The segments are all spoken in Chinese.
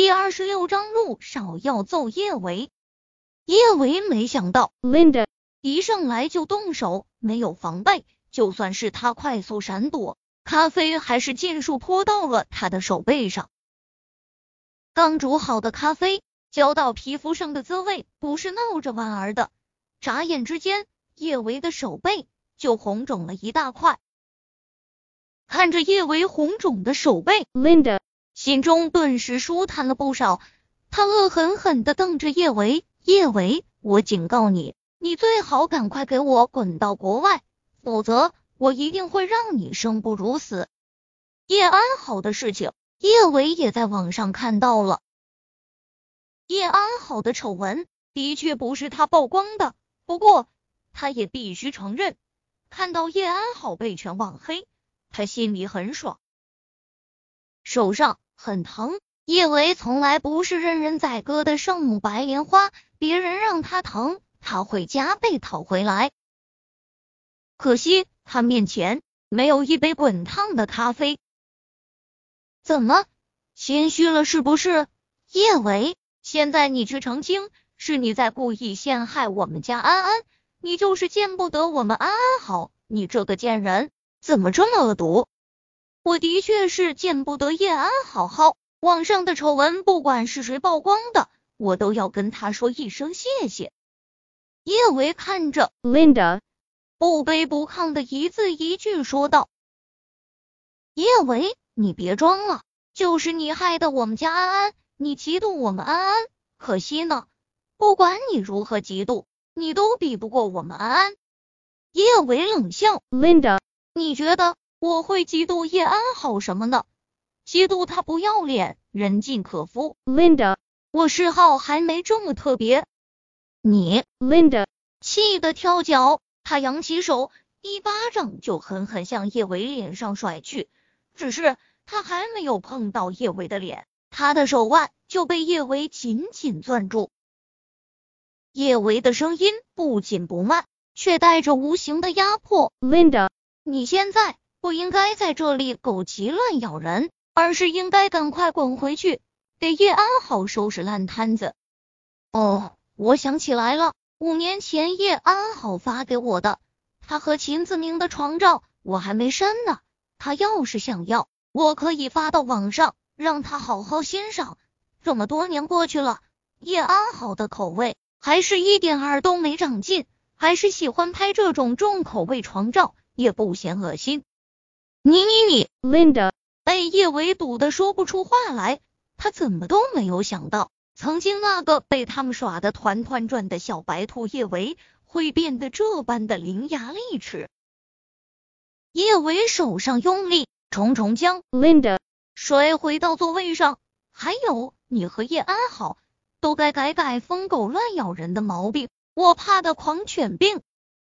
第二十六章陆少要揍叶维。叶维没想到 Linda 一上来就动手，没有防备，就算是他快速闪躲，咖啡还是尽数泼到了他的手背上。刚煮好的咖啡浇到皮肤上的滋味不是闹着玩儿的，眨眼之间，叶维的手背就红肿了一大块。看着叶维红肿的手背，Linda 心中顿时舒坦了不少。他恶狠狠的瞪着叶维，叶维，我警告你，你最好赶快给我滚到国外，否则我一定会让你生不如死。叶安好的事情，叶维也在网上看到了。叶安好的丑闻的确不是他曝光的，不过他也必须承认，看到叶安好被全网黑。他心里很爽，手上很疼。叶维从来不是任人宰割的圣母白莲花，别人让他疼，他会加倍讨回来。可惜他面前没有一杯滚烫的咖啡。怎么心虚了是不是？叶维，现在你去澄清，是你在故意陷害我们家安安，你就是见不得我们安安好，你这个贱人！怎么这么恶毒？我的确是见不得叶安好好。网上的丑闻，不管是谁曝光的，我都要跟他说一声谢谢。叶维看着 Linda，不卑不亢的一字一句说道：“叶维，你别装了，就是你害的我们家安安，你嫉妒我们安安，可惜呢，不管你如何嫉妒，你都比不过我们安安。”叶维冷笑：“Linda。”你觉得我会嫉妒叶安好什么呢？嫉妒他不要脸，人尽可夫。Linda，我嗜好还没这么特别。你，Linda，气得跳脚，他扬起手，一巴掌就狠狠向叶维脸上甩去。只是他还没有碰到叶维的脸，他的手腕就被叶维紧紧攥住。叶维的声音不紧不慢，却带着无形的压迫。Linda。你现在不应该在这里狗急乱咬人，而是应该赶快滚回去，给叶安好收拾烂摊子。哦，我想起来了，五年前叶安好发给我的他和秦子明的床照，我还没删呢。他要是想要，我可以发到网上，让他好好欣赏。这么多年过去了，叶安好的口味还是一点儿都没长进，还是喜欢拍这种重口味床照。也不嫌恶心。你你你，Linda 被叶维堵得说不出话来。他怎么都没有想到，曾经那个被他们耍得团团转的小白兔叶维，会变得这般的伶牙俐齿。叶维手上用力，重重将 Linda 摔回到座位上。还有，你和叶安好，都该改改疯狗乱咬人的毛病，我怕的狂犬病。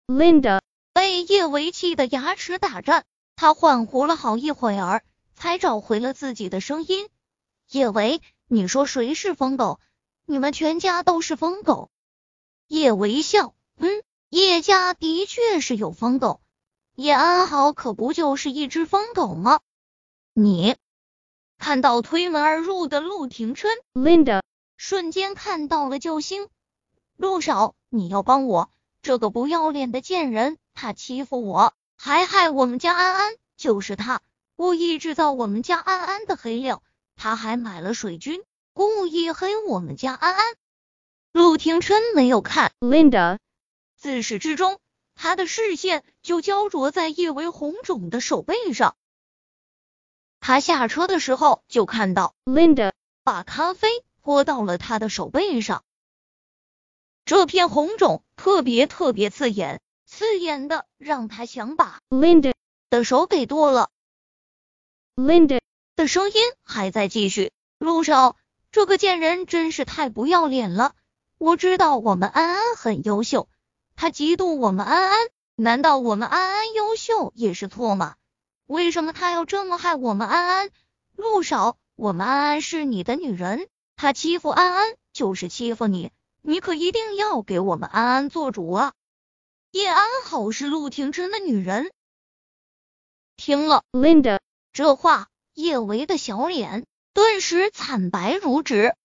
Linda。被叶维气得牙齿打颤，他恍惚了好一会儿，才找回了自己的声音。叶维，你说谁是疯狗？你们全家都是疯狗。叶维笑，嗯，叶家的确是有疯狗，叶安好可不就是一只疯狗吗？你看到推门而入的陆廷琛，Linda 瞬间看到了救星。陆少，你要帮我，这个不要脸的贱人。他欺负我，还害我们家安安，就是他故意制造我们家安安的黑料。他还买了水军，故意黑我们家安安。陆廷琛没有看 Linda，自始至终，他的视线就焦灼在叶维红肿的手背上。他下车的时候就看到 Linda 把咖啡泼到了他的手背上，这片红肿特别特别刺眼。刺眼的，让他想把 Linda 的手给剁了。Linda 的声音还在继续。陆少，这个贱人真是太不要脸了！我知道我们安安很优秀，他嫉妒我们安安，难道我们安安优秀也是错吗？为什么他要这么害我们安安？陆少，我们安安是你的女人，他欺负安安就是欺负你，你可一定要给我们安安做主啊！叶安好是陆廷琛的女人，听了 Linda 这话，叶维的小脸顿时惨白如纸。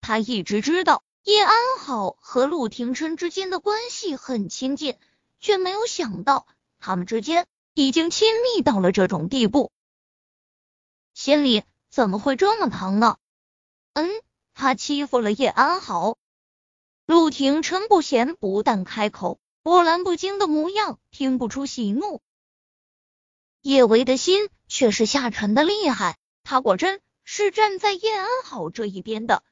他一直知道叶安好和陆廷琛之间的关系很亲近，却没有想到他们之间已经亲密到了这种地步，心里怎么会这么疼呢？嗯，他欺负了叶安好。陆廷琛不咸不淡开口，波澜不惊的模样，听不出喜怒。叶维的心却是下沉的厉害，他果真是站在叶安好这一边的，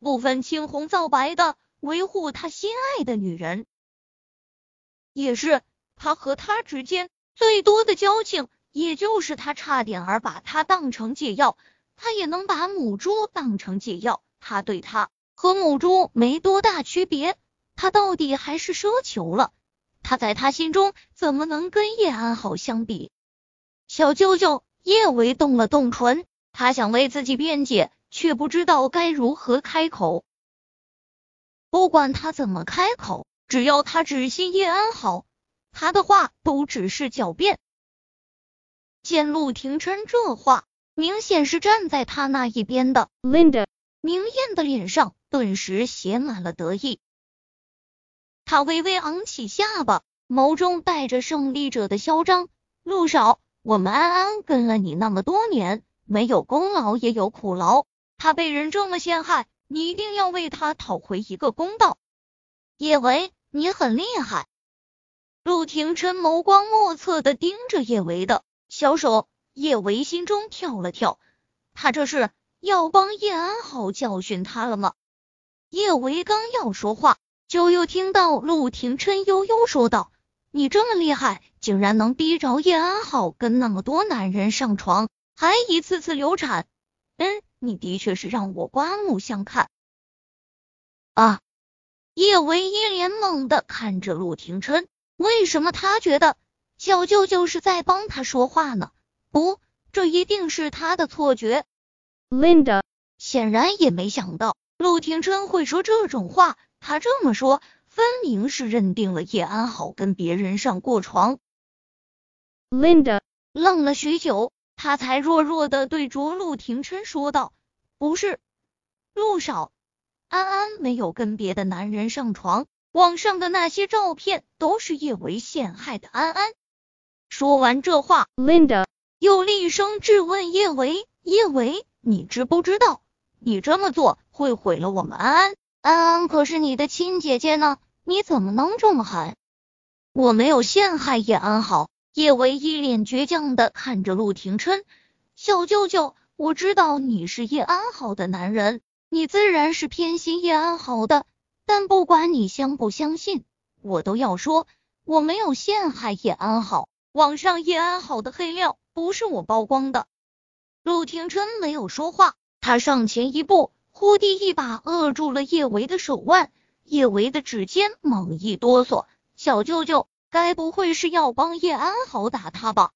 不分青红皂白的维护他心爱的女人。也是他和他之间最多的交情，也就是他差点儿把他当成解药，他也能把母猪当成解药，他对他。和母猪没多大区别，他到底还是奢求了。他在他心中怎么能跟叶安好相比？小舅舅叶维动了动唇，他想为自己辩解，却不知道该如何开口。不管他怎么开口，只要他只信叶安好，他的话都只是狡辩。见陆廷琛这话，明显是站在他那一边的。Linda，明艳的脸上。顿时写满了得意，他微微昂起下巴，眸中带着胜利者的嚣张。陆少，我们安安跟了你那么多年，没有功劳也有苦劳，他被人这么陷害，你一定要为他讨回一个公道。叶维，你很厉害。陆廷琛眸光莫测的盯着叶维的小手，叶维心中跳了跳，他这是要帮叶安好教训他了吗？叶维刚要说话，就又听到陆廷琛悠悠说道：“你这么厉害，竟然能逼着叶安好跟那么多男人上床，还一次次流产。嗯，你的确是让我刮目相看。”啊！叶维一脸懵的看着陆廷琛，为什么他觉得小舅舅是在帮他说话呢？不，这一定是他的错觉。Linda 显然也没想到。陆廷琛会说这种话，他这么说，分明是认定了叶安好跟别人上过床。Linda 愣了许久，他才弱弱的对着陆廷琛说道：“不是，陆少，安安没有跟别的男人上床，网上的那些照片都是叶维陷害的安安。”说完这话，Linda 又厉声质问叶维：“叶维，你知不知道？”你这么做会毁了我们安安，安安可是你的亲姐姐呢，你怎么能这么狠？我没有陷害叶安好。叶维一脸倔强的看着陆廷琛，小舅舅，我知道你是叶安好的男人，你自然是偏心叶安好的。但不管你相不相信，我都要说，我没有陷害叶安好。网上叶安好的黑料不是我曝光的。陆廷琛没有说话。他上前一步，忽地一把扼住了叶维的手腕，叶维的指尖猛一哆嗦。小舅舅，该不会是要帮叶安好打他吧？